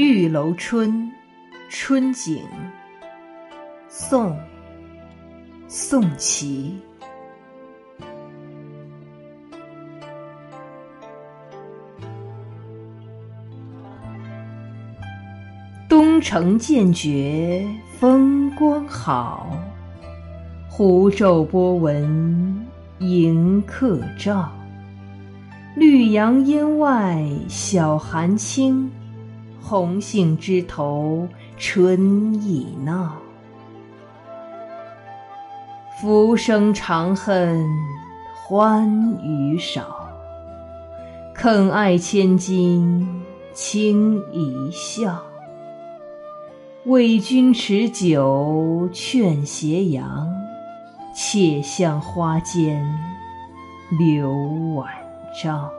玉楼春·春景，宋·宋祁。东城渐觉风光好，湖皱波纹迎客照。绿杨烟外晓寒轻。红杏枝头春意闹，浮生长恨欢娱少，肯爱千金轻一笑。为君持酒劝斜阳，且向花间留晚照。